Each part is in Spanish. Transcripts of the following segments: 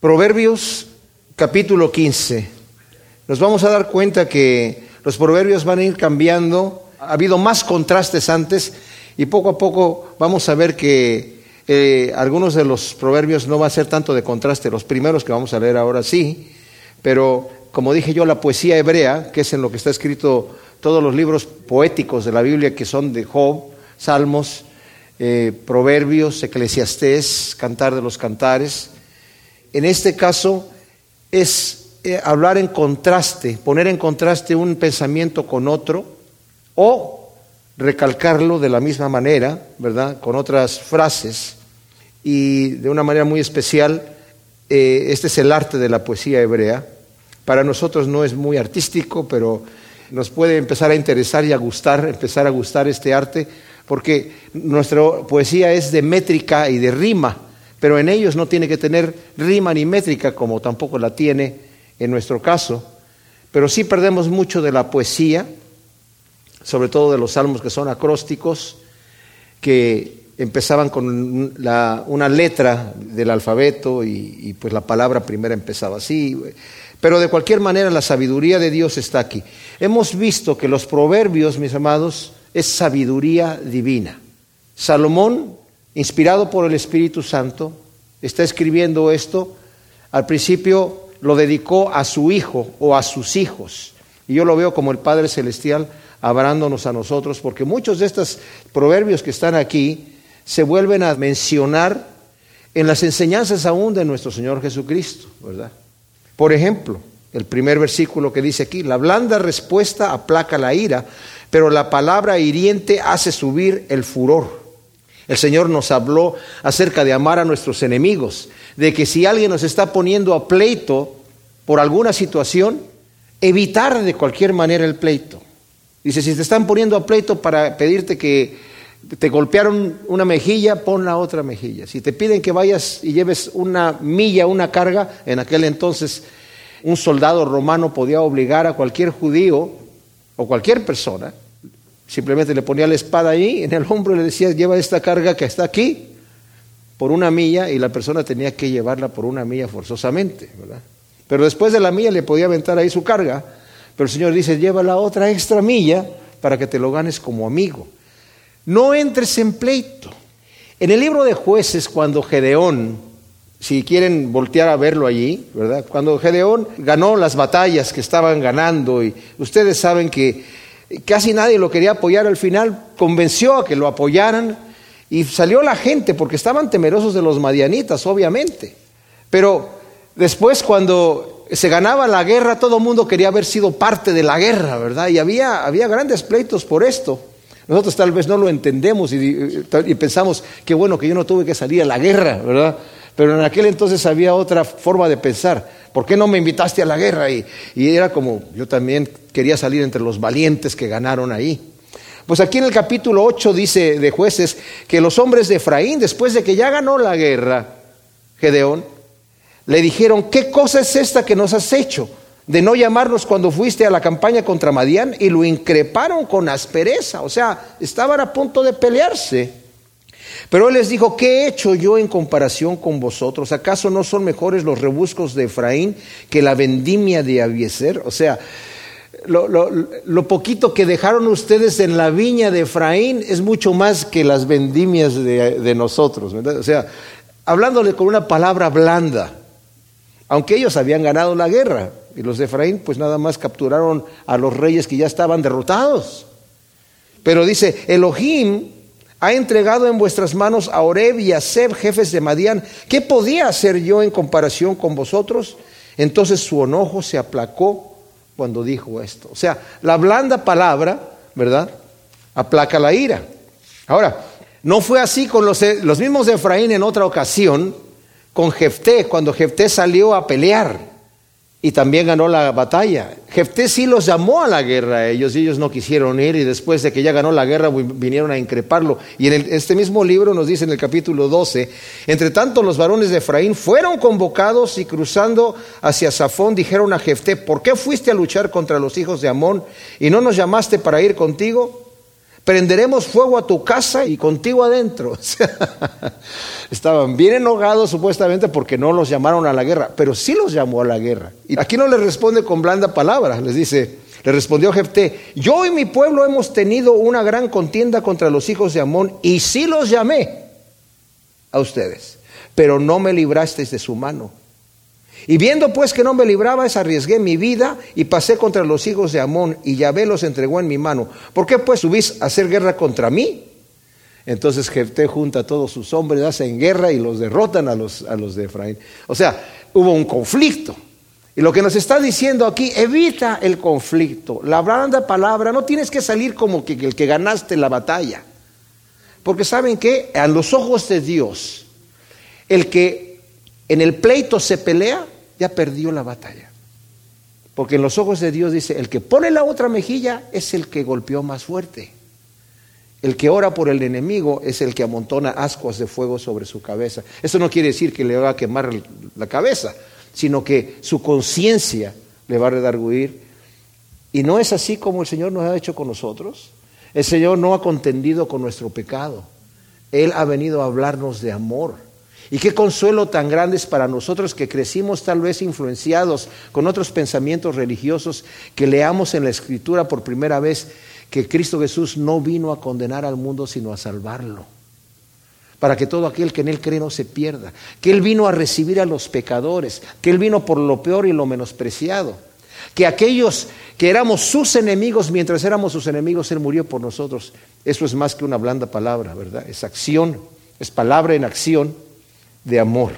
Proverbios capítulo 15. Nos vamos a dar cuenta que los proverbios van a ir cambiando. Ha habido más contrastes antes y poco a poco vamos a ver que eh, algunos de los proverbios no va a ser tanto de contraste. Los primeros que vamos a leer ahora sí, pero como dije yo, la poesía hebrea, que es en lo que está escrito todos los libros poéticos de la Biblia, que son de Job, Salmos, eh, Proverbios, Eclesiastés, Cantar de los Cantares, en este caso es eh, hablar en contraste, poner en contraste un pensamiento con otro o recalcarlo de la misma manera, ¿verdad? Con otras frases y de una manera muy especial, eh, este es el arte de la poesía hebrea. Para nosotros no es muy artístico, pero nos puede empezar a interesar y a gustar, empezar a gustar este arte, porque nuestra poesía es de métrica y de rima pero en ellos no tiene que tener rima ni métrica como tampoco la tiene en nuestro caso, pero sí perdemos mucho de la poesía, sobre todo de los salmos que son acrósticos, que empezaban con una letra del alfabeto y, pues la palabra primera empezaba así. Pero de cualquier manera la sabiduría de Dios está aquí. Hemos visto que los proverbios, mis amados, es sabiduría divina. Salomón inspirado por el Espíritu Santo, está escribiendo esto, al principio lo dedicó a su hijo o a sus hijos. Y yo lo veo como el Padre Celestial hablándonos a nosotros, porque muchos de estos proverbios que están aquí se vuelven a mencionar en las enseñanzas aún de nuestro Señor Jesucristo, ¿verdad? Por ejemplo, el primer versículo que dice aquí, la blanda respuesta aplaca la ira, pero la palabra hiriente hace subir el furor. El Señor nos habló acerca de amar a nuestros enemigos, de que si alguien nos está poniendo a pleito por alguna situación, evitar de cualquier manera el pleito. Dice, si te están poniendo a pleito para pedirte que te golpearon una mejilla, pon la otra mejilla. Si te piden que vayas y lleves una milla, una carga, en aquel entonces un soldado romano podía obligar a cualquier judío o cualquier persona Simplemente le ponía la espada ahí en el hombro y le decía, lleva esta carga que está aquí por una milla y la persona tenía que llevarla por una milla forzosamente, ¿verdad? Pero después de la milla le podía aventar ahí su carga, pero el Señor dice, lleva la otra extra milla para que te lo ganes como amigo. No entres en pleito. En el libro de jueces, cuando Gedeón, si quieren voltear a verlo allí, ¿verdad? Cuando Gedeón ganó las batallas que estaban ganando, y ustedes saben que Casi nadie lo quería apoyar al final, convenció a que lo apoyaran y salió la gente porque estaban temerosos de los madianitas, obviamente. Pero después cuando se ganaba la guerra, todo el mundo quería haber sido parte de la guerra, ¿verdad? Y había, había grandes pleitos por esto. Nosotros tal vez no lo entendemos y, pensamos, qué bueno que yo no tuve que salir a la guerra, ¿verdad? Pero en aquel entonces había otra forma de pensar. ¿Por qué no me invitaste a la guerra? Y, era como, yo también quería salir entre los valientes que ganaron ahí. Pues aquí en el capítulo 8 dice de jueces que los hombres de Efraín, después de que ya ganó la guerra, Gedeón, le dijeron, ¿qué cosa es esta que nos has hecho? De no llamarnos cuando fuiste a la campaña contra Madián y lo increparon con aspereza, o sea, estaban a punto de pelearse. Pero él les dijo, ¿qué he hecho yo en comparación con vosotros? ¿Acaso no son mejores los rebuscos de Efraín que la vendimia de Abieser? O sea, lo, poquito que dejaron ustedes en la viña de Efraín es mucho más que las vendimias de, nosotros. O sea, hablándole con una palabra blanda, aunque ellos habían ganado la guerra, y los de Efraín pues nada más capturaron a los reyes que ya estaban derrotados. Pero dice, Elohim ha entregado en vuestras manos a Oreb y a Seb, jefes de Madián. ¿Qué podía hacer yo en comparación con vosotros? Entonces su enojo se aplacó cuando dijo esto. O sea, la blanda palabra, ¿verdad? Aplaca la ira. Ahora, no fue así con los, los mismos de Efraín en otra ocasión, con Jefté, cuando Jefté salió a pelear y también ganó la batalla. Jefté sí los llamó a la guerra a ellos y ellos no quisieron ir y después de que ya ganó la guerra vinieron a increparlo. Y en este mismo libro nos dice en el capítulo 12, entre tanto los varones de Efraín fueron convocados y cruzando hacia Safón dijeron a Jefté, ¿por qué fuiste a luchar contra los hijos de Amón y no nos llamaste para ir contigo? Prenderemos fuego a tu casa y contigo adentro. Estaban bien enojados supuestamente porque no los llamaron a la guerra, pero sí los llamó a la guerra. Y aquí no les responde con blanda palabra, les dice, le respondió Jefté, yo y mi pueblo hemos tenido una gran contienda contra los hijos de Amón y sí los llamé a ustedes, pero no me librasteis de su mano. Y viendo pues que no me librabais, arriesgué mi vida y pasé contra los hijos de Amón y Yahvé los entregó en mi mano. ¿Por qué pues subís a hacer guerra contra mí? Entonces Jefté junta a todos sus hombres, hacen guerra y los derrotan a los, a los de Efraín. O sea, hubo un conflicto. Y lo que nos está diciendo aquí, evita el conflicto. La blanda palabra, no tienes que salir como que el que ganaste la batalla. Porque saben que a los ojos de Dios, el que en el pleito se pelea, ya perdió la batalla. Porque en los ojos de Dios dice, el que pone la otra mejilla es el que golpeó más fuerte. El que ora por el enemigo es el que amontona ascuas de fuego sobre su cabeza. Eso no quiere decir que le va a quemar la cabeza, sino que su conciencia le va a redarguir. Y no es así como el Señor nos ha hecho con nosotros. El Señor no ha contendido con nuestro pecado. Él ha venido a hablarnos de amor. Y qué consuelo tan grande es para nosotros que crecimos tal vez influenciados con otros pensamientos religiosos, que leamos en la Escritura por primera vez que Cristo Jesús no vino a condenar al mundo, sino a salvarlo. Para que todo aquel que en Él cree no se pierda, que Él vino a recibir a los pecadores, que Él vino por lo peor y lo menospreciado, que aquellos que éramos sus enemigos, mientras éramos sus enemigos, Él murió por nosotros. Eso es más que una blanda palabra, ¿verdad? Es acción, es palabra en acción de amor.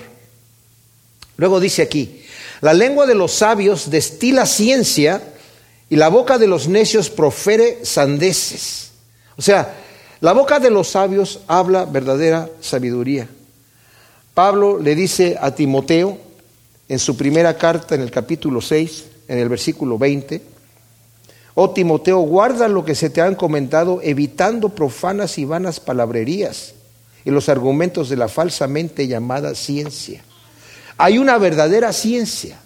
Luego dice aquí, la lengua de los sabios destila ciencia y la boca de los necios profere sandeces. O sea, la boca de los sabios habla verdadera sabiduría. Pablo le dice a Timoteo en su primera carta en el capítulo 6, en el versículo 20, Oh Timoteo, guarda lo que se te han comentado, evitando profanas y vanas palabrerías y los argumentos de la falsamente llamada ciencia. Hay una verdadera ciencia,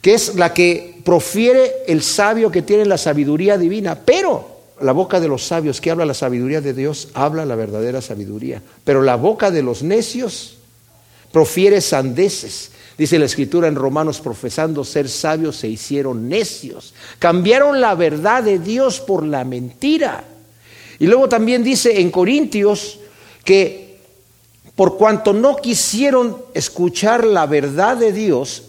que es la que profiere el sabio que tiene la sabiduría divina, pero la boca de los sabios que habla la sabiduría de Dios, habla la verdadera sabiduría. Pero la boca de los necios profiere sandeces. Dice la escritura en Romanos, profesando ser sabios, se hicieron necios. Cambiaron la verdad de Dios por la mentira. Y luego también dice en Corintios que por cuanto no quisieron escuchar la verdad de Dios,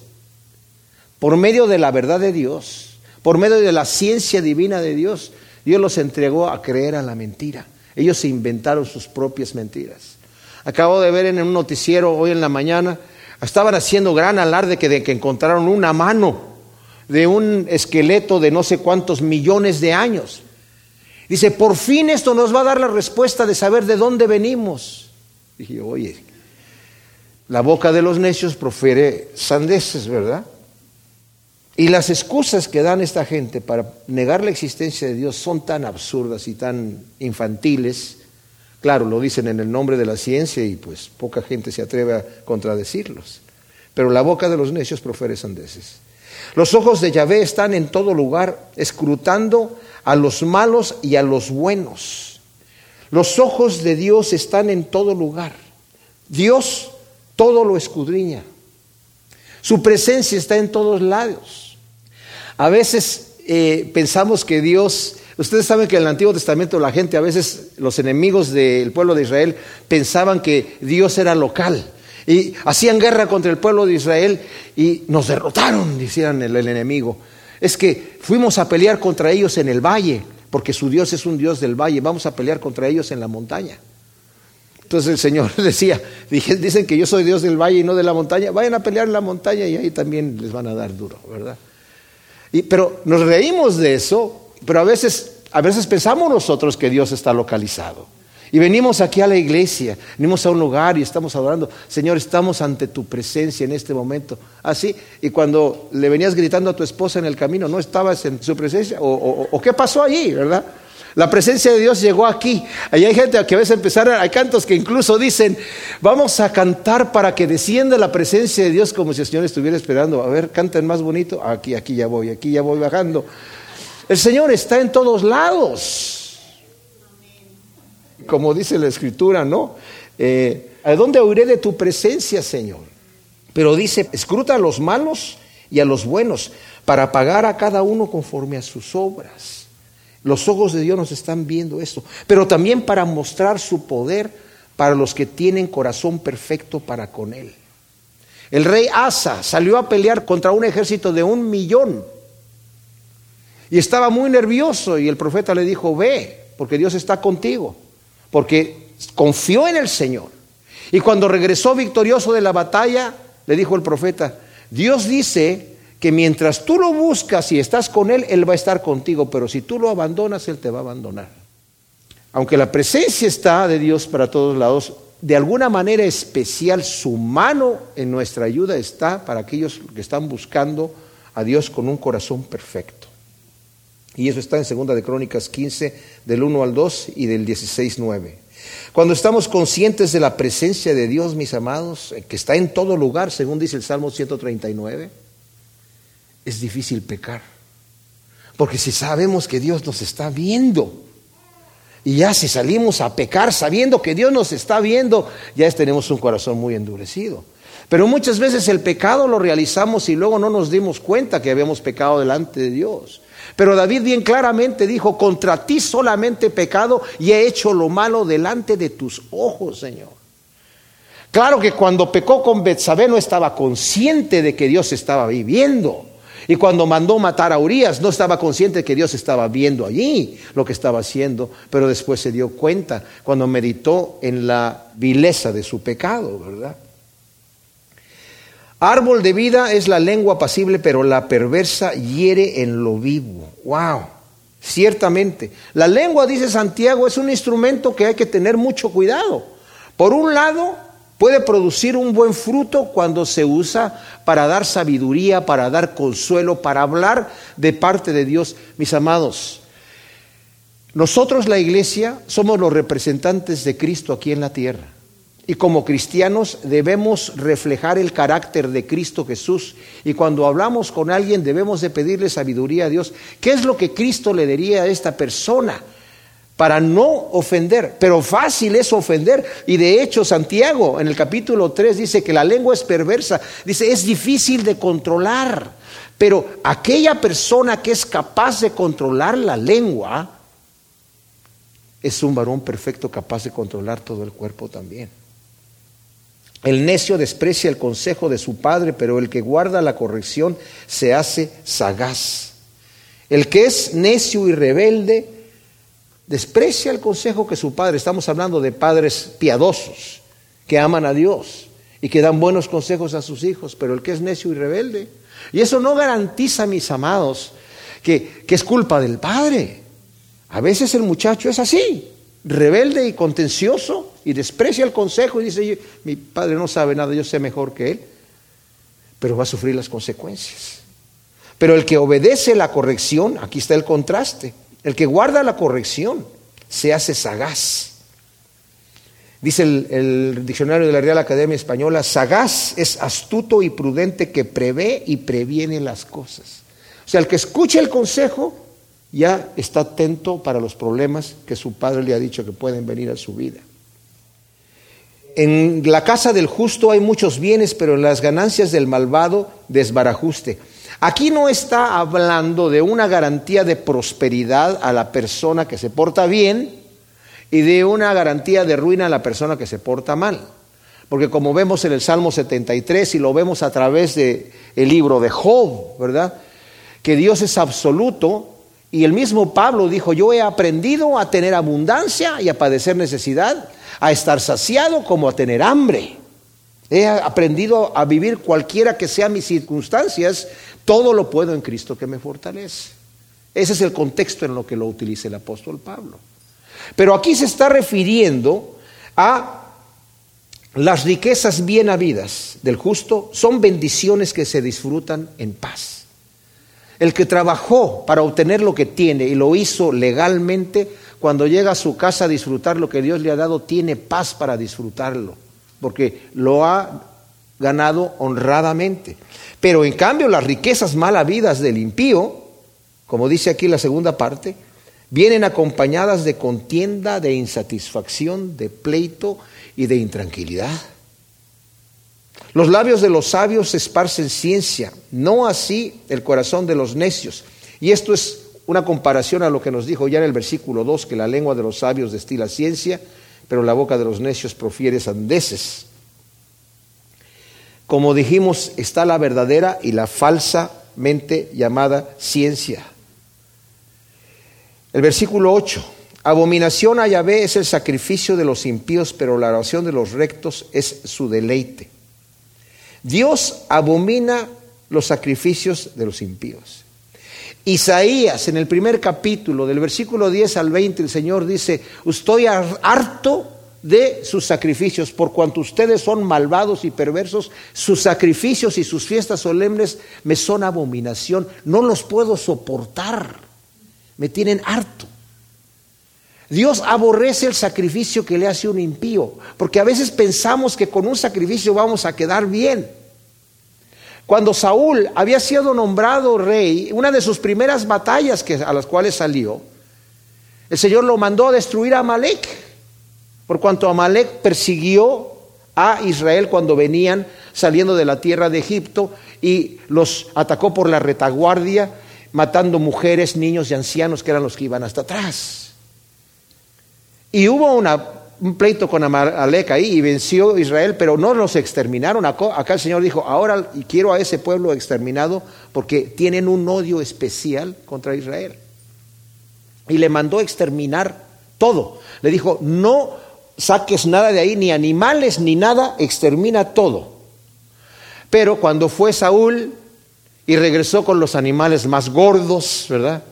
por medio de la verdad de Dios, por medio de la ciencia divina de Dios, Dios los entregó a creer a la mentira. Ellos se inventaron sus propias mentiras. Acabo de ver en un noticiero hoy en la mañana, estaban haciendo gran alarde que, de que encontraron una mano de un esqueleto de no sé cuántos millones de años. Dice, por fin esto nos va a dar la respuesta de saber de dónde venimos. Dije, oye, la boca de los necios profiere sandeces, ¿verdad? Y las excusas que dan esta gente para negar la existencia de Dios son tan absurdas y tan infantiles. Claro, lo dicen en el nombre de la ciencia y pues poca gente se atreve a contradecirlos. Pero la boca de los necios profere sandeces. Los ojos de Yahvé están en todo lugar, escrutando a los malos y a los buenos. Los ojos de Dios están en todo lugar. Dios todo lo escudriña. Su presencia está en todos lados. A veces eh, pensamos que Dios, ustedes saben que en el Antiguo Testamento la gente, a veces los enemigos del pueblo de Israel pensaban que Dios era local y hacían guerra contra el pueblo de Israel y nos derrotaron, decían el, el enemigo. Es que fuimos a pelear contra ellos en el valle, porque su Dios es un Dios del valle, vamos a pelear contra ellos en la montaña. Entonces el Señor decía, dicen que yo soy Dios del valle y no de la montaña, vayan a pelear en la montaña y ahí también les van a dar duro, ¿verdad? pero nos reímos de eso, pero a veces, a veces pensamos nosotros que Dios está localizado. Y venimos aquí a la iglesia, venimos a un lugar y estamos adorando. Señor, estamos ante tu presencia en este momento. Así, y cuando le venías gritando a tu esposa en el camino, ¿no estabas en su presencia? o qué pasó allí, verdad? La presencia de Dios llegó aquí. Ahí hay gente que a veces empezar, hay cantos que incluso dicen, vamos a cantar para que descienda la presencia de Dios como si el Señor estuviera esperando. A ver, canten más bonito. Aquí, aquí ya voy, aquí ya voy bajando. El Señor está en todos lados. Como dice la escritura, ¿no? Eh, ¿A dónde oiré de tu presencia, Señor? Pero dice, escruta a los malos y a los buenos para pagar a cada uno conforme a sus obras. Los ojos de Dios nos están viendo esto, pero también para mostrar su poder para los que tienen corazón perfecto para con Él. El rey Asa salió a pelear contra un ejército de un millón y estaba muy nervioso y el profeta le dijo, ve, porque Dios está contigo, porque confió en el Señor. Y cuando regresó victorioso de la batalla, le dijo el profeta, Dios dice que mientras tú lo buscas y estás con Él, Él va a estar contigo, pero si tú lo abandonas, Él te va a abandonar. Aunque la presencia está de Dios para todos lados, de alguna manera especial su mano en nuestra ayuda está para aquellos que están buscando a Dios con un corazón perfecto. Y eso está en Segunda de Crónicas 15, del 1 al 2 y del 16, 9. Cuando estamos conscientes de la presencia de Dios, mis amados, que está en todo lugar, según dice el Salmo 139, es difícil pecar. Porque si sabemos que Dios nos está viendo, y ya si salimos a pecar sabiendo que Dios nos está viendo, ya tenemos un corazón muy endurecido. Pero muchas veces el pecado lo realizamos y luego no nos dimos cuenta que habíamos pecado delante de Dios. Pero David bien claramente dijo, contra ti solamente pecado y he hecho lo malo delante de tus ojos, Señor. Claro que cuando pecó con Betsabé no estaba consciente de que Dios estaba viviendo. Y cuando mandó matar a Urias, no estaba consciente de que Dios estaba viendo allí lo que estaba haciendo, pero después se dio cuenta cuando meditó en la vileza de su pecado, ¿verdad? Árbol de vida es la lengua apacible, pero la perversa hiere en lo vivo. ¡Wow! Ciertamente. La lengua, dice Santiago, es un instrumento que hay que tener mucho cuidado. Por un lado, puede producir un buen fruto cuando se usa para dar sabiduría, para dar consuelo, para hablar de parte de Dios. Mis amados, nosotros la iglesia somos los representantes de Cristo aquí en la tierra. Y como cristianos debemos reflejar el carácter de Cristo Jesús. Y cuando hablamos con alguien debemos de pedirle sabiduría a Dios. ¿Qué es lo que Cristo le diría a esta persona? Para no ofender. Pero fácil es ofender. Y de hecho Santiago en el capítulo 3 dice que la lengua es perversa. Dice, es difícil de controlar. Pero aquella persona que es capaz de controlar la lengua es un varón perfecto capaz de controlar todo el cuerpo también. El necio desprecia el consejo de su padre, pero el que guarda la corrección se hace sagaz. El que es necio y rebelde desprecia el consejo que su padre, estamos hablando de padres piadosos, que aman a Dios y que dan buenos consejos a sus hijos, pero el que es necio y rebelde. Y eso no garantiza, mis amados, que, que es culpa del padre. A veces el muchacho es así, rebelde y contencioso y desprecia el consejo y dice, mi padre no sabe nada, yo sé mejor que él, pero va a sufrir las consecuencias. Pero el que obedece la corrección, aquí está el contraste, el que guarda la corrección se hace sagaz. Dice el, diccionario de la Real Academia Española, sagaz es astuto y prudente que prevé y previene las cosas. O sea, el que escucha el consejo ya está atento para los problemas que su padre le ha dicho que pueden venir a su vida. En la casa del justo hay muchos bienes, pero en las ganancias del malvado desbarajuste. Aquí no está hablando de una garantía de prosperidad a la persona que se porta bien y de una garantía de ruina a la persona que se porta mal. Porque como vemos en el Salmo 73 y lo vemos a través del el libro de Job, ¿verdad? Que Dios es absoluto y el mismo Pablo dijo, yo he aprendido a tener abundancia y a padecer necesidad, a estar saciado como a tener hambre. He aprendido a vivir cualquiera que sean mis circunstancias, todo lo puedo en Cristo que me fortalece. Ese es el contexto en lo que lo utiliza el apóstol Pablo. Pero aquí se está refiriendo a las riquezas bien habidas del justo, son bendiciones que se disfrutan en paz. El que trabajó para obtener lo que tiene y lo hizo legalmente, cuando llega a su casa a disfrutar lo que Dios le ha dado, tiene paz para disfrutarlo, porque lo ha ganado honradamente. Pero en cambio las riquezas mal habidas del impío, como dice aquí la segunda parte, vienen acompañadas de contienda, de insatisfacción, de pleito y de intranquilidad. Los labios de los sabios esparcen ciencia, no así el corazón de los necios. Y esto es una comparación a lo que nos dijo ya en el versículo 2, que la lengua de los sabios destila ciencia, pero la boca de los necios profiere sandeces. Como dijimos, está la verdadera y la falsamente llamada ciencia. El versículo 8. Abominación a Yahvé es el sacrificio de los impíos, pero la oración de los rectos es su deleite. Dios abomina los sacrificios de los impíos. Isaías, en el primer capítulo, del versículo 10 al 20, el Señor dice, estoy harto de sus sacrificios, por cuanto ustedes son malvados y perversos, sus sacrificios y sus fiestas solemnes me son abominación, no los puedo soportar, me tienen harto. Dios aborrece el sacrificio que le hace un impío, porque a veces pensamos que con un sacrificio vamos a quedar bien. Cuando Saúl había sido nombrado rey, una de sus primeras batallas que, a las cuales salió, el Señor lo mandó a destruir a Amalek, por cuanto Amalek persiguió a Israel cuando venían saliendo de la tierra de Egipto y los atacó por la retaguardia, matando mujeres, niños y ancianos que eran los que iban hasta atrás. Y hubo un pleito con Amalek ahí y venció Israel, pero no los exterminaron. Acá, el Señor dijo, ahora quiero a ese pueblo exterminado porque tienen un odio especial contra Israel. Y le mandó exterminar todo. Le dijo, no saques nada de ahí, ni animales, ni nada, extermina todo. Pero cuando fue Saúl y regresó con los animales más gordos, ¿verdad?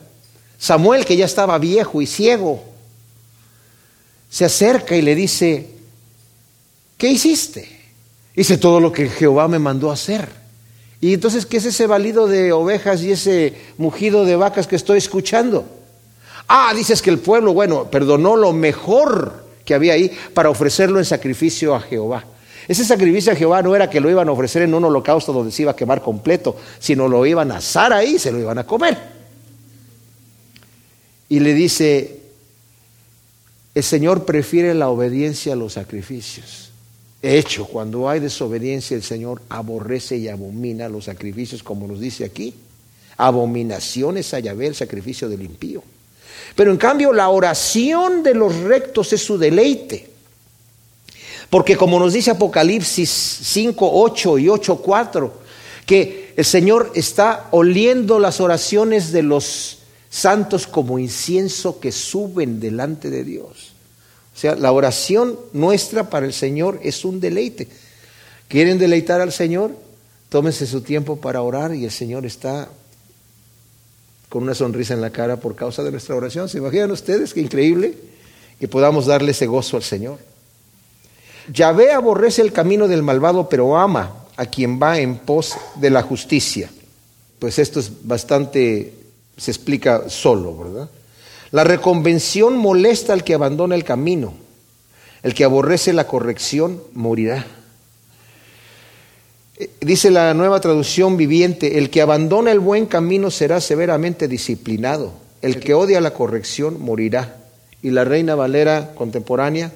Samuel, que ya estaba viejo y ciego, se acerca y le dice, ¿qué hiciste? Hice todo lo que Jehová me mandó hacer. Y entonces, ¿qué es ese balido de ovejas y ese mugido de vacas que estoy escuchando? Ah, dices que el pueblo, bueno, perdonó lo mejor que había ahí para ofrecerlo en sacrificio a Jehová. Ese sacrificio a Jehová no era que lo iban a ofrecer en un holocausto donde se iba a quemar completo, sino lo iban a asar ahí y se lo iban a comer. Y le dice, el Señor prefiere la obediencia a los sacrificios. De hecho, cuando hay desobediencia, el Señor aborrece y abomina los sacrificios, como nos dice aquí. Abominaciones a Yahvé, el sacrificio del impío. Pero en cambio, la oración de los rectos es su deleite. Porque como nos dice Apocalipsis 5, 8 y 8, 4, que el Señor está oliendo las oraciones de los santos como incienso que suben delante de Dios. O sea, la oración nuestra para el Señor es un deleite. ¿Quieren deleitar al Señor? Tómense su tiempo para orar y el Señor está con una sonrisa en la cara por causa de nuestra oración. ¿Se imaginan ustedes qué increíble que podamos darle ese gozo al Señor? Yahvé aborrece el camino del malvado, pero ama a quien va en pos de la justicia. Pues esto es bastante se explica solo, ¿verdad? La reconvención molesta al que abandona el camino. El que aborrece la corrección morirá. Eh, dice la nueva traducción viviente, el que abandona el buen camino será severamente disciplinado. El que odia la corrección morirá. Y la reina Valera contemporánea,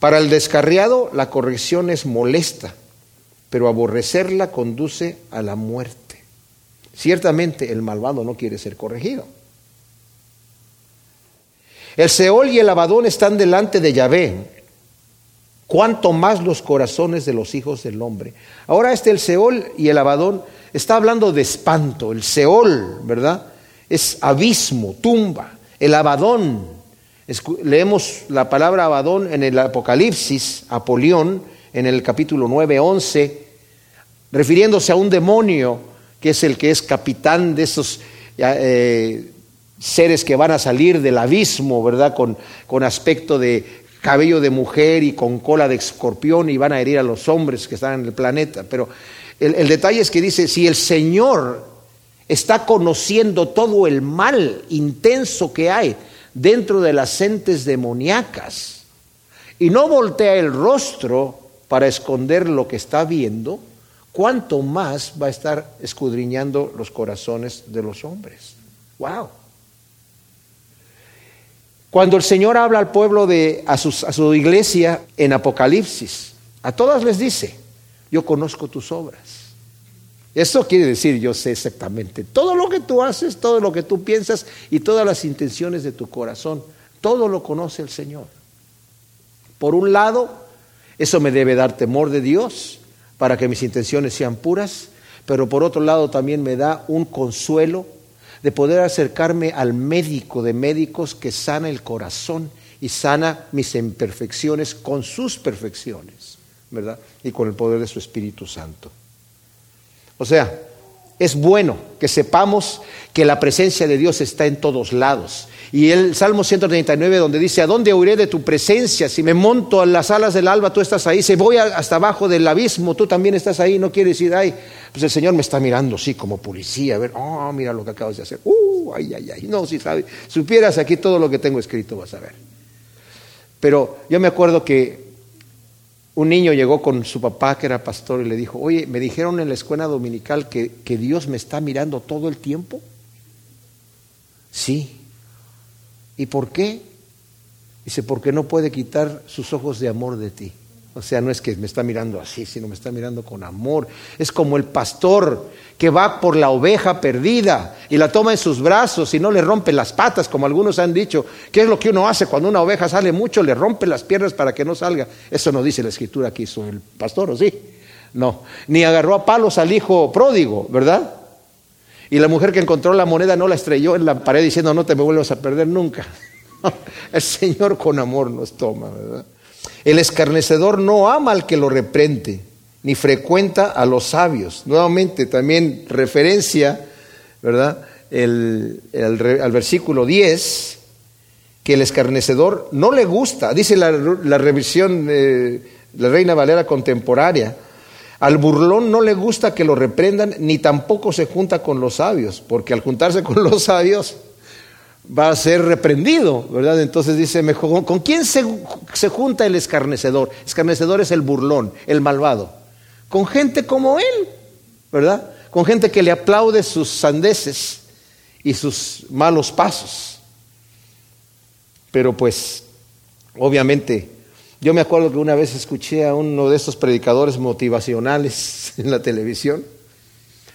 para el descarriado la corrección es molesta, pero aborrecerla conduce a la muerte. Ciertamente el malvado no quiere ser corregido. El Seol y el Abadón están delante de Yahvé. Cuanto más los corazones de los hijos del hombre. Ahora este el Seol y el Abadón está hablando de espanto. El Seol, ¿verdad? Es abismo, tumba. El Abadón, leemos la palabra Abadón en el Apocalipsis, Apolión, en el capítulo 9, 11, refiriéndose a un demonio que es el que es capitán de esos eh, seres que van a salir del abismo, ¿verdad? Con, con aspecto de cabello de mujer y con cola de escorpión y van a herir a los hombres que están en el planeta. Pero el, el detalle es que dice, si el Señor está conociendo todo el mal intenso que hay dentro de las entes demoníacas y no voltea el rostro para esconder lo que está viendo, cuánto más va a estar escudriñando los corazones de los hombres. ¡Wow! Cuando el Señor habla al pueblo de a, su iglesia en Apocalipsis, a todas les dice, yo conozco tus obras. Eso quiere decir, yo sé exactamente todo lo que tú haces, todo lo que tú piensas y todas las intenciones de tu corazón. Todo lo conoce el Señor. Por un lado, eso me debe dar temor de Dios para que mis intenciones sean puras, pero por otro lado también me da un consuelo de poder acercarme al médico de médicos que sana el corazón y sana mis imperfecciones con sus perfecciones, ¿verdad? Y con el poder de su Espíritu Santo. O sea, es bueno que sepamos que la presencia de Dios está en todos lados. Y el Salmo 139 donde dice, ¿a dónde huiré de tu presencia? Si me monto a las alas del alba, tú estás ahí. Si voy hasta abajo del abismo, tú también estás ahí. No quieres ir ahí. Pues el Señor me está mirando, sí, como policía. A ver, oh, mira lo que acabas de hacer. Uh, ay, ay, ay. No, si sabes. Supieras aquí todo lo que tengo escrito, vas a ver. Pero yo me acuerdo que un niño llegó con su papá, que era pastor, y le dijo, oye, me dijeron en la escuela dominical que, que Dios me está mirando todo el tiempo. Sí. ¿Y por qué? Dice, porque no puede quitar sus ojos de amor de ti. O sea, no es que me está mirando así, sino me está mirando con amor. Es como el pastor que va por la oveja perdida y la toma en sus brazos y no le rompe las patas, como algunos han dicho. ¿Qué es lo que uno hace cuando una oveja sale mucho? Le rompe las piernas para que no salga. Eso no dice la escritura que hizo el pastor, ¿o sí? No. Ni agarró a palos al hijo pródigo, ¿verdad? Y la mujer que encontró la moneda no la estrelló en la pared diciendo no te me vuelvas a perder nunca. el Señor con amor nos toma, ¿verdad? El escarnecedor no ama al que lo reprende, ni frecuenta a los sabios. Nuevamente, también referencia, ¿verdad? El, al versículo 10, que el escarnecedor no le gusta, dice la, revisión la Reina Valera contemporánea, al burlón no le gusta que lo reprendan, ni tampoco se junta con los sabios, porque al juntarse con los sabios va a ser reprendido, ¿verdad? Entonces dice, mejor, ¿con quién se, se, junta el escarnecedor? Escarnecedor es el burlón, el malvado. Con gente como él, ¿verdad? Con gente que le aplaude sus sandeces y sus malos pasos. Pero pues, obviamente, yo me acuerdo que una vez escuché a uno de estos predicadores motivacionales en la televisión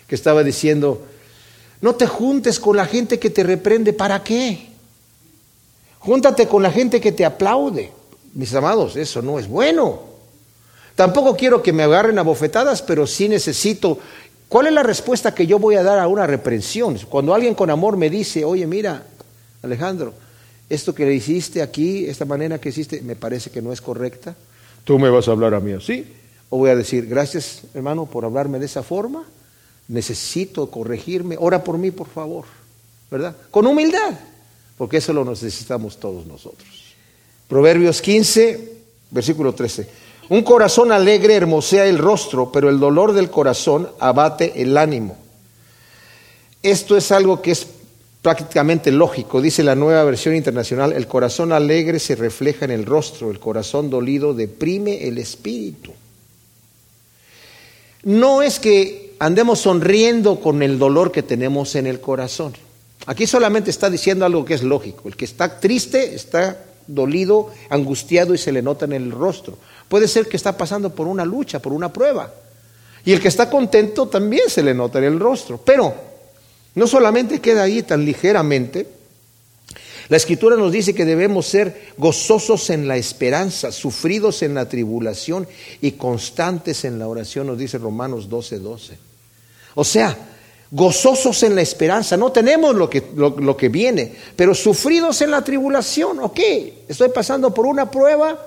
que estaba diciendo, no te juntes con la gente que te reprende. ¿Para qué? Júntate con la gente que te aplaude. Mis amados, eso no es bueno. Tampoco quiero que me agarren a bofetadas, pero sí necesito. ¿Cuál es la respuesta que yo voy a dar a una reprensión? Cuando alguien con amor me dice, oye, mira, Alejandro, esto que le hiciste aquí, esta manera que hiciste, me parece que no es correcta. Tú me vas a hablar a mí así. O voy a decir, gracias hermano por hablarme de esa forma necesito corregirme, ora por mí, por favor, ¿verdad? Con humildad, porque eso lo necesitamos todos nosotros. Proverbios 15, versículo 13. Un corazón alegre hermosea el rostro, pero el dolor del corazón abate el ánimo. Esto es algo que es prácticamente lógico. Dice la nueva versión internacional, el corazón alegre se refleja en el rostro, el corazón dolido deprime el espíritu. No es que andemos sonriendo con el dolor que tenemos en el corazón. Aquí solamente está diciendo algo que es lógico. El que está triste está dolido, angustiado y se le nota en el rostro. Puede ser que está pasando por una lucha, por una prueba. Y el que está contento también se le nota en el rostro. Pero no solamente queda ahí tan ligeramente, la escritura nos dice que debemos ser gozosos en la esperanza, sufridos en la tribulación y constantes en la oración, nos dice Romanos 12, 12. O sea, gozosos en la esperanza, no tenemos lo que, lo, que viene, pero sufridos en la tribulación, ok, estoy pasando por una prueba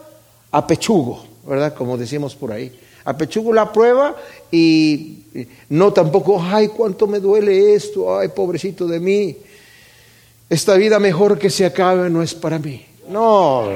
a pechugo, ¿verdad? Como decimos por ahí. A pechugo la prueba y no tampoco, ay, cuánto me duele esto, ay, pobrecito de mí, esta vida mejor que se acabe no es para mí. No,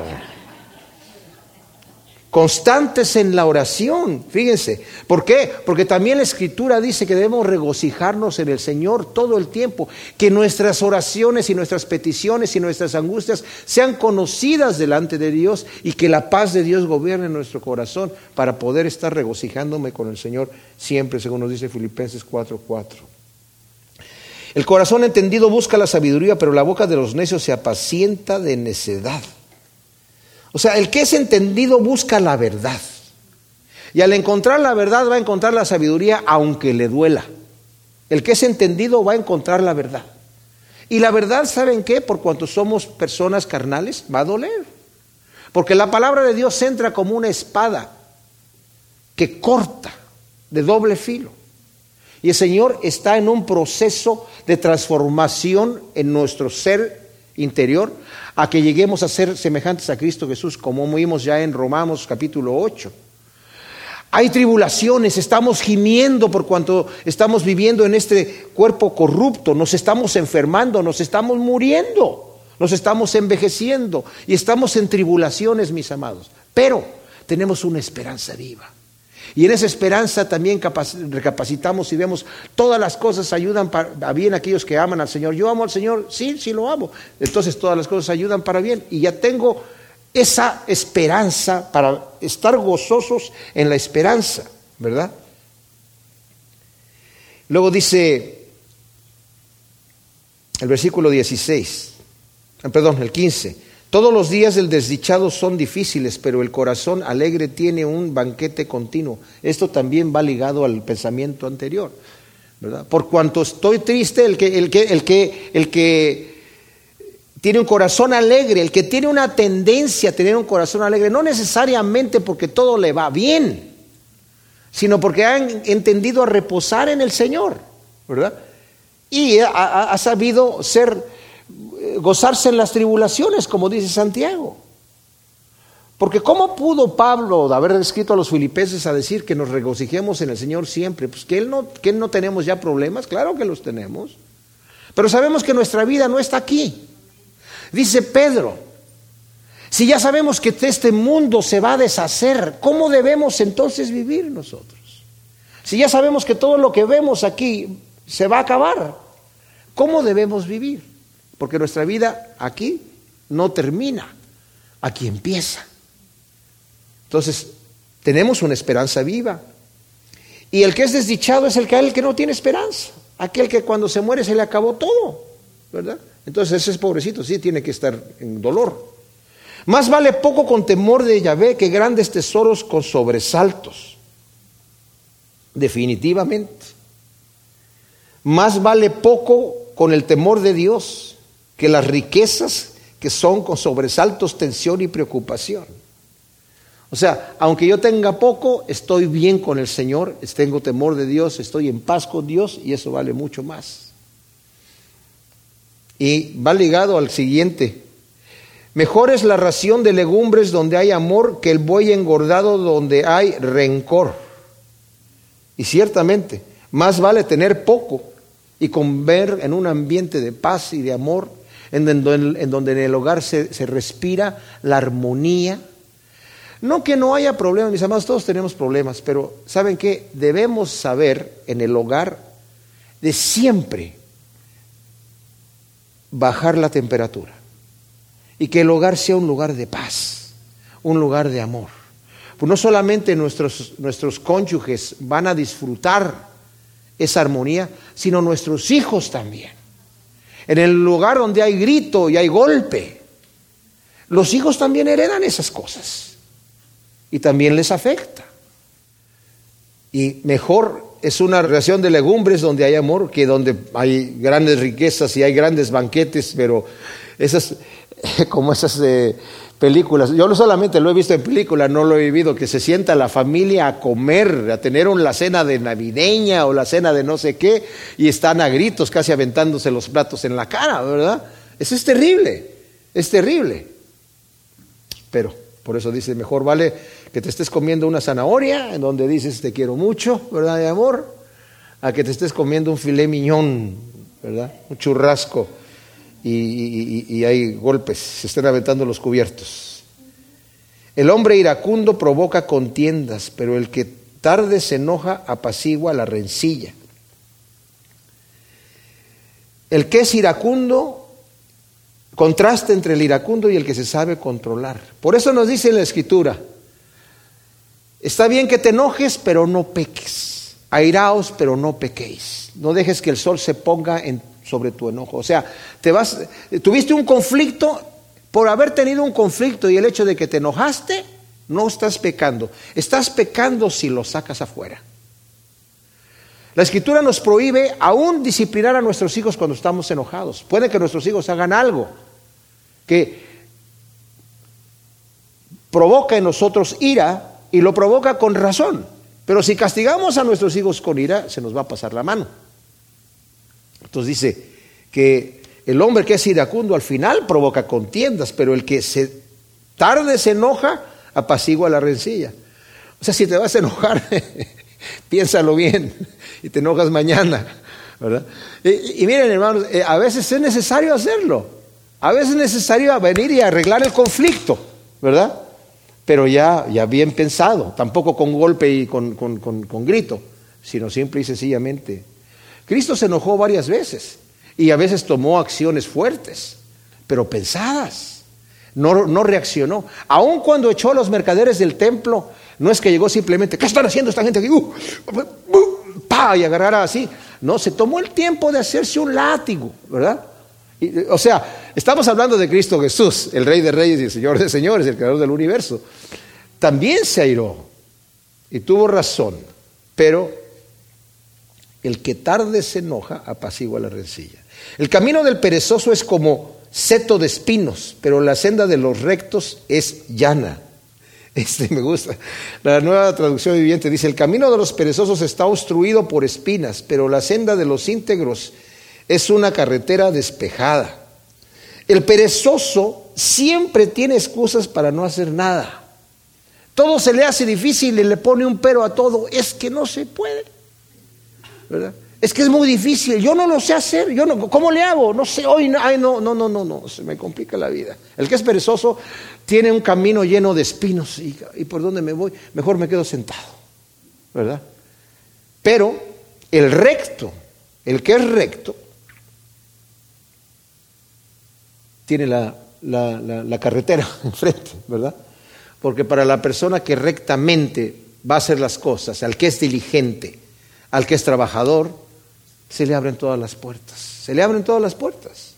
constantes en la oración, fíjense. ¿Por qué? Porque también la escritura dice que debemos regocijarnos en el Señor todo el tiempo, que nuestras oraciones y nuestras peticiones y nuestras angustias sean conocidas delante de Dios y que la paz de Dios gobierne nuestro corazón para poder estar regocijándome con el Señor siempre, según nos dice Filipenses 4:4. El corazón entendido busca la sabiduría, pero la boca de los necios se apacienta de necedad. O sea, el que es entendido busca la verdad. Y al encontrar la verdad va a encontrar la sabiduría aunque le duela. El que es entendido va a encontrar la verdad. Y la verdad, ¿saben qué? Por cuanto somos personas carnales, va a doler. Porque la palabra de Dios entra como una espada que corta de doble filo. Y el Señor está en un proceso de transformación en nuestro ser interior a que lleguemos a ser semejantes a Cristo Jesús, como vimos ya en Romanos capítulo 8. Hay tribulaciones, estamos gimiendo por cuanto estamos viviendo en este cuerpo corrupto, nos estamos enfermando, nos estamos muriendo, nos estamos envejeciendo y estamos en tribulaciones, mis amados. Pero tenemos una esperanza viva. Y en esa esperanza también recapacitamos y vemos todas las cosas ayudan para bien a aquellos que aman al Señor. Yo amo al Señor, sí, sí lo amo. Entonces todas las cosas ayudan para bien. Y ya tengo esa esperanza para estar gozosos en la esperanza, ¿verdad? Luego dice el versículo 16, ah, perdón, el 15. Todos los días del desdichado son difíciles, pero el corazón alegre tiene un banquete continuo. Esto también va ligado al pensamiento anterior. ¿verdad? Por cuanto estoy triste, el que, el que, el que, el que tiene un corazón alegre, el que tiene una tendencia a tener un corazón alegre, no necesariamente porque todo le va bien, sino porque ha entendido a reposar en el Señor, ¿verdad? Y ha, sabido ser, gozarse en las tribulaciones, como dice Santiago. Porque ¿cómo pudo Pablo, de haber escrito a los filipenses, a decir que nos regocijemos en el Señor siempre? Pues que él no, que él no tenemos ya problemas, claro que los tenemos. Pero sabemos que nuestra vida no está aquí. Dice Pedro, si ya sabemos que este mundo se va a deshacer, ¿cómo debemos entonces vivir nosotros? Si ya sabemos que todo lo que vemos aquí se va a acabar, ¿cómo debemos vivir? Porque nuestra vida aquí no termina, aquí empieza. Entonces, tenemos una esperanza viva. Y el que es desdichado es el que, el que no tiene esperanza, aquel que cuando se muere se le acabó todo, ¿verdad? Entonces ese pobrecito sí tiene que estar en dolor. Más vale poco con temor de Yahvé que grandes tesoros con sobresaltos. Definitivamente. Más vale poco con el temor de Dios que las riquezas que son con sobresaltos, tensión y preocupación. O sea, aunque yo tenga poco, estoy bien con el Señor, tengo temor de Dios, estoy en paz con Dios y eso vale mucho más. Y va ligado al siguiente. Mejor es la ración de legumbres donde hay amor que el buey engordado donde hay rencor. Y ciertamente, más vale tener poco y conver en un ambiente de paz y de amor, en, donde en el hogar se, se respira la armonía. No que no haya problemas, mis amados, todos tenemos problemas, pero ¿saben qué? Debemos saber en el hogar de siempre bajar la temperatura y que el hogar sea un lugar de paz, un lugar de amor. Pues no solamente nuestros, nuestros cónyuges van a disfrutar esa armonía, sino nuestros hijos también. En el lugar donde hay grito y hay golpe, los hijos también heredan esas cosas y también les afecta. Y mejor es una relación de legumbres donde hay amor que donde hay grandes riquezas y hay grandes banquetes, pero esas, como esas películas, yo no solamente lo he visto en películas, no lo he vivido, que se sienta la familia a comer, a tener la cena de navideña o la cena de no sé qué, y están a gritos casi aventándose los platos en la cara, ¿verdad? Eso es terrible, es terrible. Pero por eso dice, mejor vale que te estés comiendo una zanahoria en donde dices te quiero mucho, ¿verdad? De amor, a que te estés comiendo un filé miñón, ¿verdad? Un churrasco y, hay golpes, se están aventando los cubiertos. El hombre iracundo provoca contiendas, pero el que tarde se enoja apacigua la rencilla. El que es iracundo Contraste entre el iracundo y el que se sabe controlar. Por eso nos dice la escritura, está bien que te enojes, pero no peques. Airaos, pero no pequéis. No dejes que el sol se ponga en sobre tu enojo. O sea, te vas, tuviste un conflicto, por haber tenido un conflicto y el hecho de que te enojaste, no estás pecando. Estás pecando si lo sacas afuera. La escritura nos prohíbe aún disciplinar a nuestros hijos cuando estamos enojados. Puede que nuestros hijos hagan algo que provoca en nosotros ira y lo provoca con razón. Pero si castigamos a nuestros hijos con ira, se nos va a pasar la mano. Entonces dice que el hombre que es iracundo al final provoca contiendas, pero el que se tarde se enoja, apacigua la rencilla. O sea, si te vas a enojar, piénsalo bien y te enojas mañana, ¿verdad? Y, miren, hermanos, eh, a veces es necesario hacerlo. A veces es necesario venir y arreglar el conflicto, ¿verdad? Pero ya, ya bien pensado, tampoco con golpe y con, con grito, sino simple y sencillamente. Cristo se enojó varias veces y a veces tomó acciones fuertes, pero pensadas no, reaccionó. Aun cuando echó a los mercaderes del templo, no es que llegó simplemente, ¿qué están haciendo esta gente aquí? Uh, uh, pa, y agarrara así. No, se tomó el tiempo de hacerse un látigo, ¿verdad? o sea, estamos hablando de Cristo Jesús, el Rey de Reyes y el Señor de Señores, el Creador del universo. También se airó y tuvo razón, pero el que tarde se enoja apacigua la rencilla. El camino del perezoso es como seto de espinos, pero la senda de los rectos es llana. Este me gusta. La nueva traducción viviente dice, el camino de los perezosos está obstruido por espinas, pero la senda de los íntegros es una carretera despejada. El perezoso siempre tiene excusas para no hacer nada. Todo se le hace difícil y le pone un pero a todo. Es que no se puede. Es que es muy difícil, yo no lo sé hacer, yo no, ¿cómo le hago? No sé, hoy, ay, no, no, no, no, no, se me complica la vida. El que es perezoso tiene un camino lleno de espinos y, por dónde me voy, mejor me quedo sentado, ¿verdad? Pero el recto, el que es recto, tiene la, la carretera enfrente, ¿verdad? Porque para la persona que rectamente va a hacer las cosas, al que es diligente, al que es trabajador, se le abren todas las puertas, se le abren todas las puertas.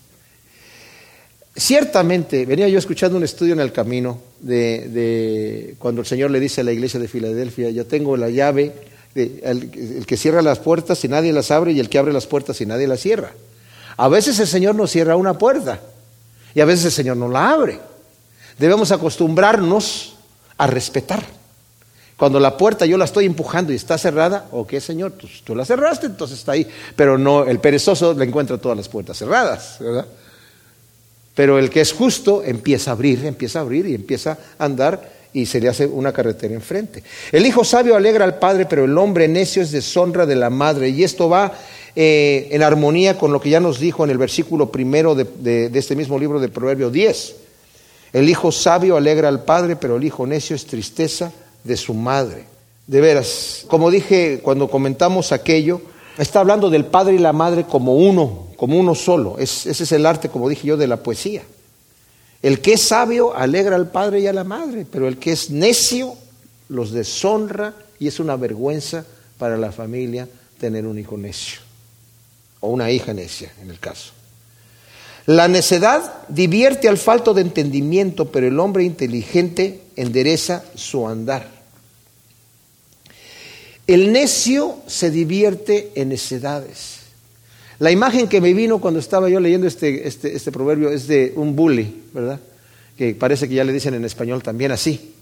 Ciertamente, venía yo escuchando un estudio en el camino de, cuando el Señor le dice a la iglesia de Filadelfia, yo tengo la llave, el, que cierra las puertas y nadie las abre y el que abre las puertas y nadie las cierra. A veces el Señor nos cierra una puerta y a veces el Señor no la abre. Debemos acostumbrarnos a respetar. Cuando la puerta yo la estoy empujando y está cerrada, ok, Señor, tú, la cerraste, entonces está ahí. Pero no, el perezoso le encuentra todas las puertas cerradas, ¿verdad? Pero el que es justo empieza a abrir, empieza a abrir y empieza a andar y se le hace una carretera enfrente. El hijo sabio alegra al padre, pero el hombre necio es deshonra de la madre. Y esto va eh, en armonía con lo que ya nos dijo en el versículo primero de, de este mismo libro de Proverbio 10. El hijo sabio alegra al padre, pero el hijo necio es tristeza de su madre. De veras, como dije cuando comentamos aquello, está hablando del padre y la madre como uno, como uno solo. ese es el arte, como dije yo, de la poesía. El que es sabio alegra al padre y a la madre, pero el que es necio los deshonra y es una vergüenza para la familia tener un hijo necio o una hija necia en el caso. La necedad divierte al falto de entendimiento, pero el hombre inteligente endereza su andar. El necio se divierte en necedades. La imagen que me vino cuando estaba yo leyendo este, este, este proverbio es de un bully, ¿verdad? Que parece que ya le dicen en español también así.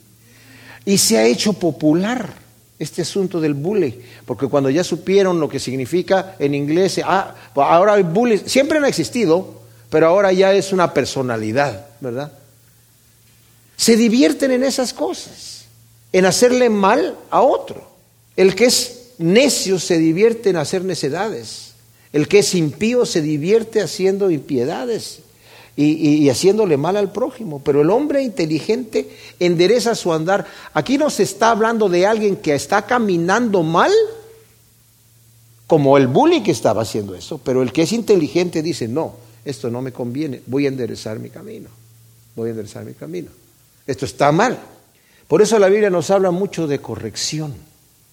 Y se ha hecho popular este asunto del bully, porque cuando ya supieron lo que significa en inglés, ah, ahora hay bullies, siempre han existido, pero ahora ya es una personalidad, ¿verdad? Se divierten en esas cosas, en hacerle mal a otro. El que es necio se divierte en hacer necedades. El que es impío se divierte haciendo impiedades y, haciéndole mal al prójimo. Pero el hombre inteligente endereza su andar. Aquí no se está hablando de alguien que está caminando mal, como el bully que estaba haciendo eso, pero el que es inteligente dice, no, esto no me conviene, voy a enderezar mi camino, voy a enderezar mi camino. Esto está mal. Por eso la Biblia nos habla mucho de corrección,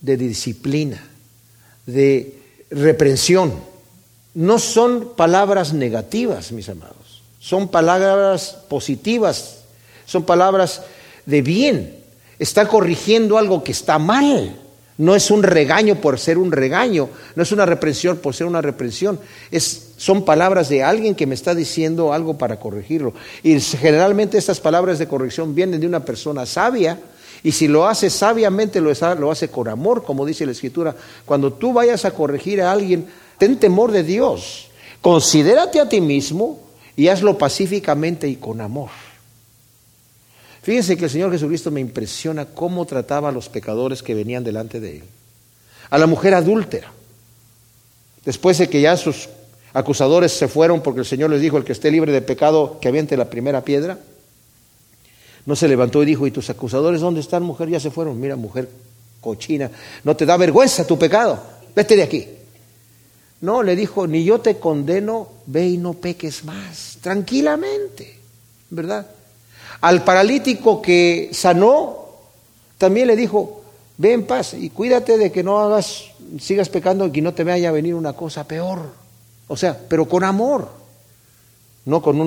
de disciplina, de reprensión, no son palabras negativas, mis amados, son palabras positivas, son palabras de bien. Está corrigiendo algo que está mal. No es un regaño por ser un regaño, no es una reprensión por ser una reprensión, es, son palabras de alguien que me está diciendo algo para corregirlo. Y generalmente estas palabras de corrección vienen de una persona sabia, y si lo hace sabiamente, lo, lo hace con amor, como dice la Escritura. Cuando tú vayas a corregir a alguien, ten temor de Dios, considérate a ti mismo y hazlo pacíficamente y con amor. Fíjense que el Señor Jesucristo me impresiona cómo trataba a los pecadores que venían delante de Él. A la mujer adúltera. Después de que ya sus acusadores se fueron porque el Señor les dijo, el que esté libre de pecado, que aviente la primera piedra. No se levantó y dijo, ¿y tus acusadores dónde están, mujer? Ya se fueron. Mira, mujer cochina, ¿no te da vergüenza tu pecado? Vete de aquí. No, le dijo, ni yo te condeno, ve y no peques más, tranquilamente, ¿verdad? Al paralítico que sanó, también le dijo, ve en paz y cuídate de que no hagas, sigas pecando y que no te vaya a venir una cosa peor. O sea, pero con amor, no con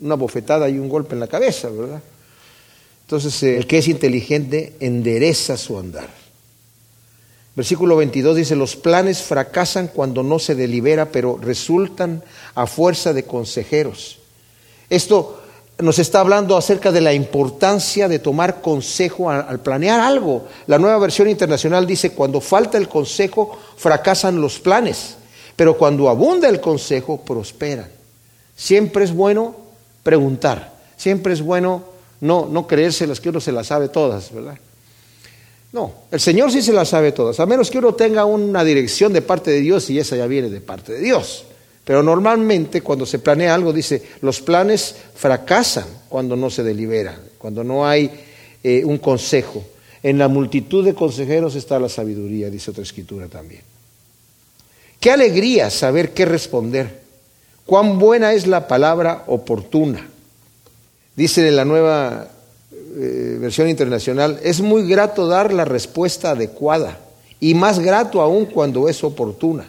una bofetada y un golpe en la cabeza, ¿verdad? Entonces, eh, el que es inteligente endereza su andar. Versículo 22 dice, los planes fracasan cuando no se delibera, pero resultan a fuerza de consejeros. Esto nos está hablando acerca de la importancia de tomar consejo al, planear algo. La nueva versión internacional dice, cuando falta el consejo, fracasan los planes, pero cuando abunda el consejo, prosperan. Siempre es bueno preguntar, siempre es bueno no, no creérselas que uno se las sabe todas, ¿verdad? No, el Señor sí se las sabe todas, a menos que uno tenga una dirección de parte de Dios y esa ya viene de parte de Dios. Pero normalmente cuando se planea algo dice, los planes fracasan cuando no se delibera, cuando no hay eh, un consejo. En la multitud de consejeros está la sabiduría, dice otra escritura también. Qué alegría saber qué responder. Cuán buena es la palabra oportuna. Dice en la nueva eh, versión internacional, es muy grato dar la respuesta adecuada y más grato aún cuando es oportuna.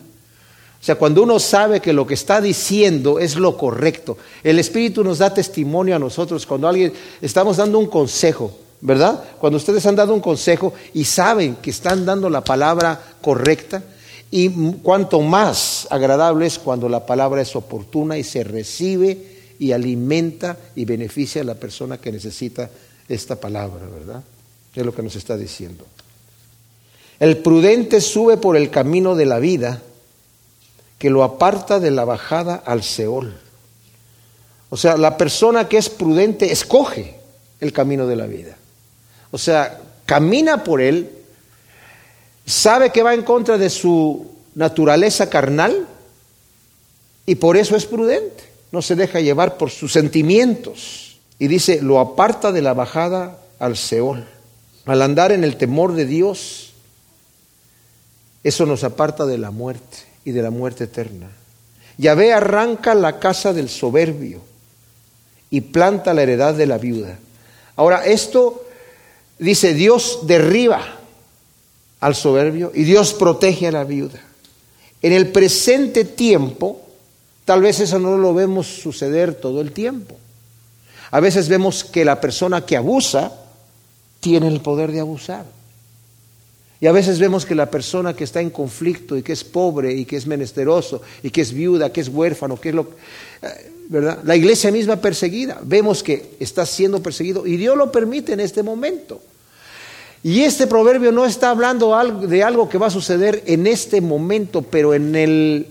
O sea, cuando uno sabe que lo que está diciendo es lo correcto, el Espíritu nos da testimonio a nosotros cuando alguien estamos dando un consejo, ¿verdad? Cuando ustedes han dado un consejo y saben que están dando la palabra correcta, y cuanto más agradable es cuando la palabra es oportuna y se recibe y alimenta y beneficia a la persona que necesita esta palabra, ¿verdad? Es lo que nos está diciendo. El prudente sube por el camino de la vida que lo aparta de la bajada al Seol. O sea, la persona que es prudente escoge el camino de la vida. O sea, camina por él, sabe que va en contra de su naturaleza carnal y por eso es prudente. No se deja llevar por sus sentimientos. Y dice, lo aparta de la bajada al Seol. Al andar en el temor de Dios, eso nos aparta de la muerte y de la muerte eterna. Yahvé arranca la casa del soberbio y planta la heredad de la viuda. Ahora, esto dice, Dios derriba al soberbio y Dios protege a la viuda. En el presente tiempo, tal vez eso no lo vemos suceder todo el tiempo. A veces vemos que la persona que abusa tiene el poder de abusar. Y a veces vemos que la persona que está en conflicto y que es pobre y que es menesteroso y que es viuda, que es huérfano, que es lo... Eh, ¿verdad? La iglesia misma perseguida, vemos que está siendo perseguido y Dios lo permite en este momento. Y este proverbio no está hablando de algo que va a suceder en este momento, pero en el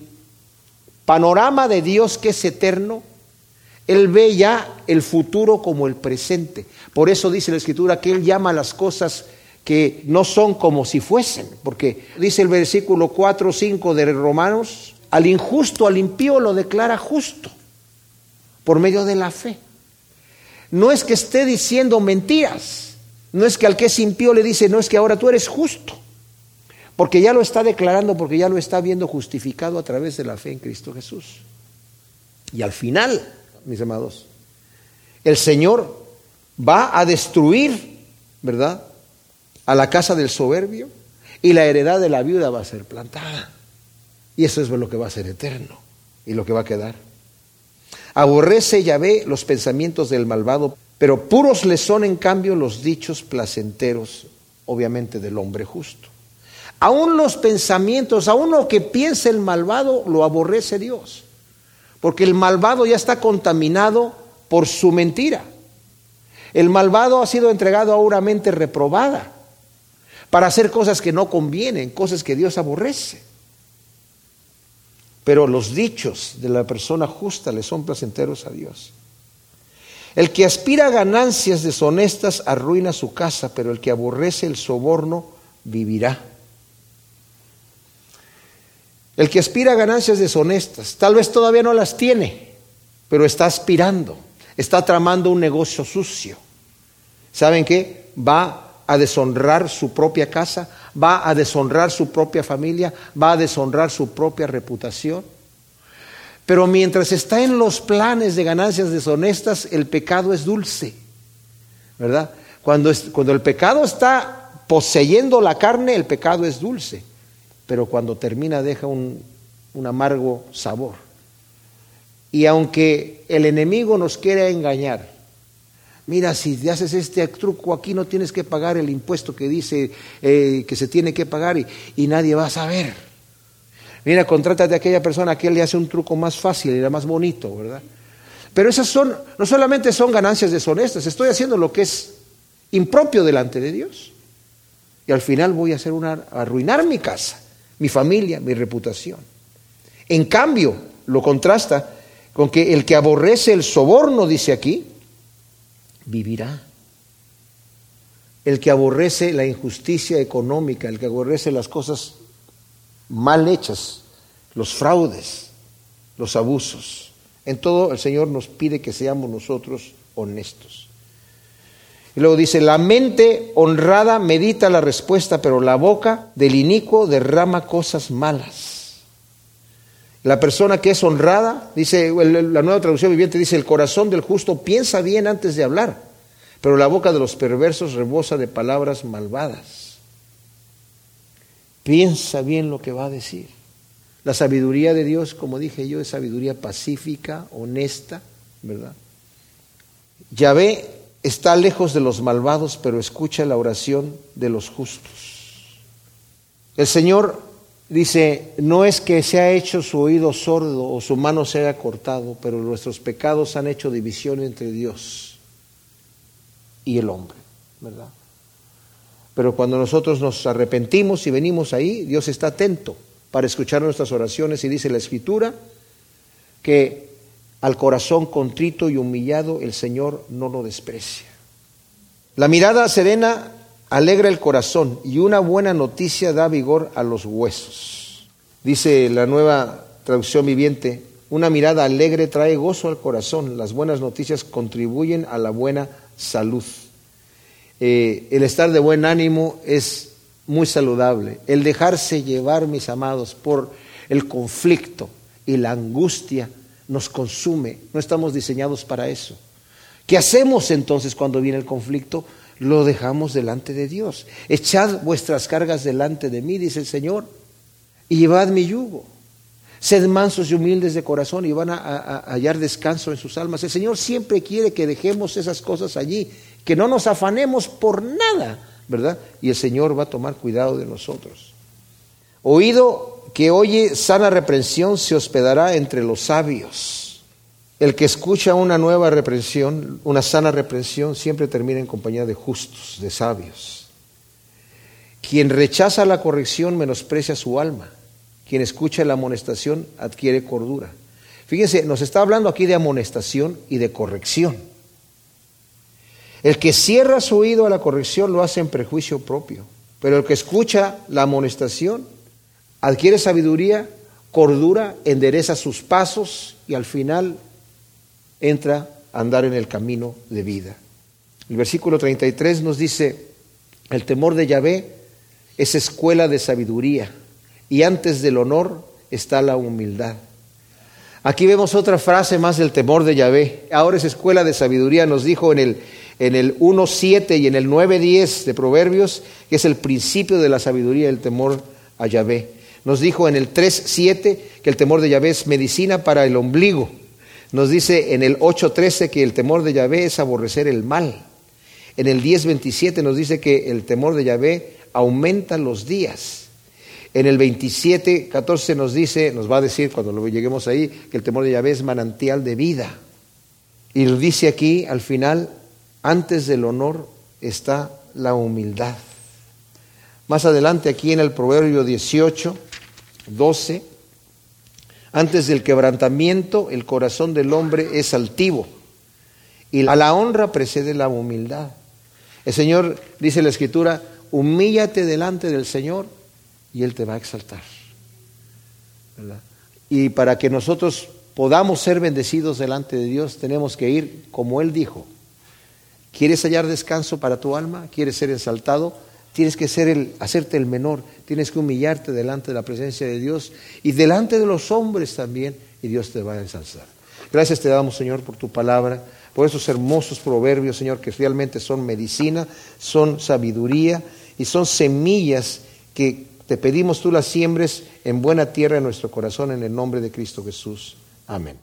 panorama de Dios que es eterno, Él ve ya el futuro como el presente. Por eso dice la Escritura que Él llama las cosas que no son como si fuesen, porque dice el versículo 4 o 5 de Romanos, al injusto, al impío lo declara justo por medio de la fe. No es que esté diciendo mentiras, no es que al que es impío le dice, no es que ahora tú eres justo, porque ya lo está declarando, porque ya lo está viendo justificado a través de la fe en Cristo Jesús. Y al final, mis amados, el Señor va a destruir, ¿verdad? A la casa del soberbio y la heredad de la viuda va a ser plantada. Y eso es lo que va a ser eterno. y lo que va a quedar. Aborrece Yahvé los pensamientos del malvado, pero puros le son en cambio los dichos placenteros, obviamente del hombre justo. Aún los pensamientos, aún lo que piensa el malvado, lo aborrece Dios. Porque el malvado ya está contaminado por su mentira. El malvado ha sido entregado a una mente reprobada para hacer cosas que no convienen, cosas que Dios aborrece. Pero los dichos de la persona justa le son placenteros a Dios. El que aspira a ganancias deshonestas arruina su casa, pero el que aborrece el soborno vivirá. El que aspira a ganancias deshonestas, tal vez todavía no las tiene, pero está aspirando, está tramando un negocio sucio. ¿Saben qué? Va a deshonrar su propia casa, va a deshonrar su propia familia, va a deshonrar su propia reputación. Pero mientras está en los planes de ganancias deshonestas, el pecado es dulce, ¿verdad? Cuando, cuando el pecado está poseyendo la carne, el pecado es dulce, pero cuando termina deja un, un amargo sabor. Y aunque el enemigo nos quiera engañar, Mira, si haces este truco aquí no tienes que pagar el impuesto que dice eh, que se tiene que pagar y, nadie va a saber. Mira, contrátate a aquella persona que le hace un truco más fácil y más bonito, ¿verdad? Pero esas son, no solamente son ganancias deshonestas, estoy haciendo lo que es impropio delante de Dios. Y al final voy a hacer una, arruinar mi casa, mi familia, mi reputación. En cambio, lo contrasta con que el que aborrece el soborno, dice aquí, vivirá. El que aborrece la injusticia económica, el que aborrece las cosas mal hechas, los fraudes, los abusos. En todo el Señor nos pide que seamos nosotros honestos. Y luego dice, la mente honrada medita la respuesta, pero la boca del inicuo derrama cosas malas. La persona que es honrada, dice la nueva traducción viviente, dice, el corazón del justo piensa bien antes de hablar, pero la boca de los perversos rebosa de palabras malvadas. Piensa bien lo que va a decir. La sabiduría de Dios, como dije yo, es sabiduría pacífica, honesta, ¿verdad? Yahvé está lejos de los malvados, pero escucha la oración de los justos. El Señor Dice, no es que se ha hecho su oído sordo o su mano se haya cortado, pero nuestros pecados han hecho división entre Dios y el hombre, ¿verdad? Pero cuando nosotros nos arrepentimos y venimos ahí, Dios está atento para escuchar nuestras oraciones y dice la Escritura que al corazón contrito y humillado el Señor no lo desprecia. La mirada serena alegra el corazón y una buena noticia da vigor a los huesos. Dice la nueva traducción viviente, una mirada alegre trae gozo al corazón, las buenas noticias contribuyen a la buena salud. Eh, el estar de buen ánimo es muy saludable. El dejarse llevar, mis amados, por el conflicto y la angustia nos consume. No estamos diseñados para eso. ¿Qué hacemos entonces cuando viene el conflicto? Lo dejamos delante de Dios. Echad vuestras cargas delante de mí, dice el Señor, y llevad mi yugo. Sed mansos y humildes de corazón y van a, hallar descanso en sus almas. El Señor siempre quiere que dejemos esas cosas allí, que no nos afanemos por nada, ¿verdad? Y el Señor va a tomar cuidado de nosotros. Oído que oye sana reprensión se hospedará entre los sabios. El que escucha una nueva reprensión, una sana reprensión, siempre termina en compañía de justos, de sabios. Quien rechaza la corrección menosprecia su alma. Quien escucha la amonestación adquiere cordura. Fíjense, nos está hablando aquí de amonestación y de corrección. El que cierra su oído a la corrección lo hace en prejuicio propio, pero el que escucha la amonestación adquiere sabiduría, cordura, endereza sus pasos y al final entra a andar en el camino de vida. El versículo 33 nos dice, el temor de Yahvé es escuela de sabiduría y antes del honor está la humildad. Aquí vemos otra frase más del temor de Yahvé. Ahora es escuela de sabiduría, nos dijo en el, en el 1.7 y en el 9.10 de Proverbios, que es el principio de la sabiduría, el temor a Yahvé. Nos dijo en el 3.7 que el temor de Yahvé es medicina para el ombligo. Nos dice en el 8.13 que el temor de Yahvé es aborrecer el mal. En el 10.27 nos dice que el temor de Yahvé aumenta los días. En el 27.14 nos dice, nos va a decir cuando lleguemos ahí, que el temor de Yahvé es manantial de vida. Y lo dice aquí al final, antes del honor está la humildad. Más adelante aquí en el Proverbio 18, 12, antes del quebrantamiento el corazón del hombre es altivo y a la honra precede la humildad. El Señor, dice la Escritura, humíllate delante del Señor y Él te va a exaltar. Y para que nosotros podamos ser bendecidos delante de Dios, tenemos que ir como Él dijo. ¿Quieres hallar descanso para tu alma? ¿Quieres ser exaltado? Tienes que ser el, hacerte el menor, tienes que humillarte delante de la presencia de Dios y delante de los hombres también, y Dios te va a ensalzar. Gracias te damos, Señor, por tu palabra, por esos hermosos proverbios, Señor, que realmente son medicina, son sabiduría y son semillas que te pedimos tú las siembres en buena tierra en nuestro corazón, en el nombre de Cristo Jesús. Amén.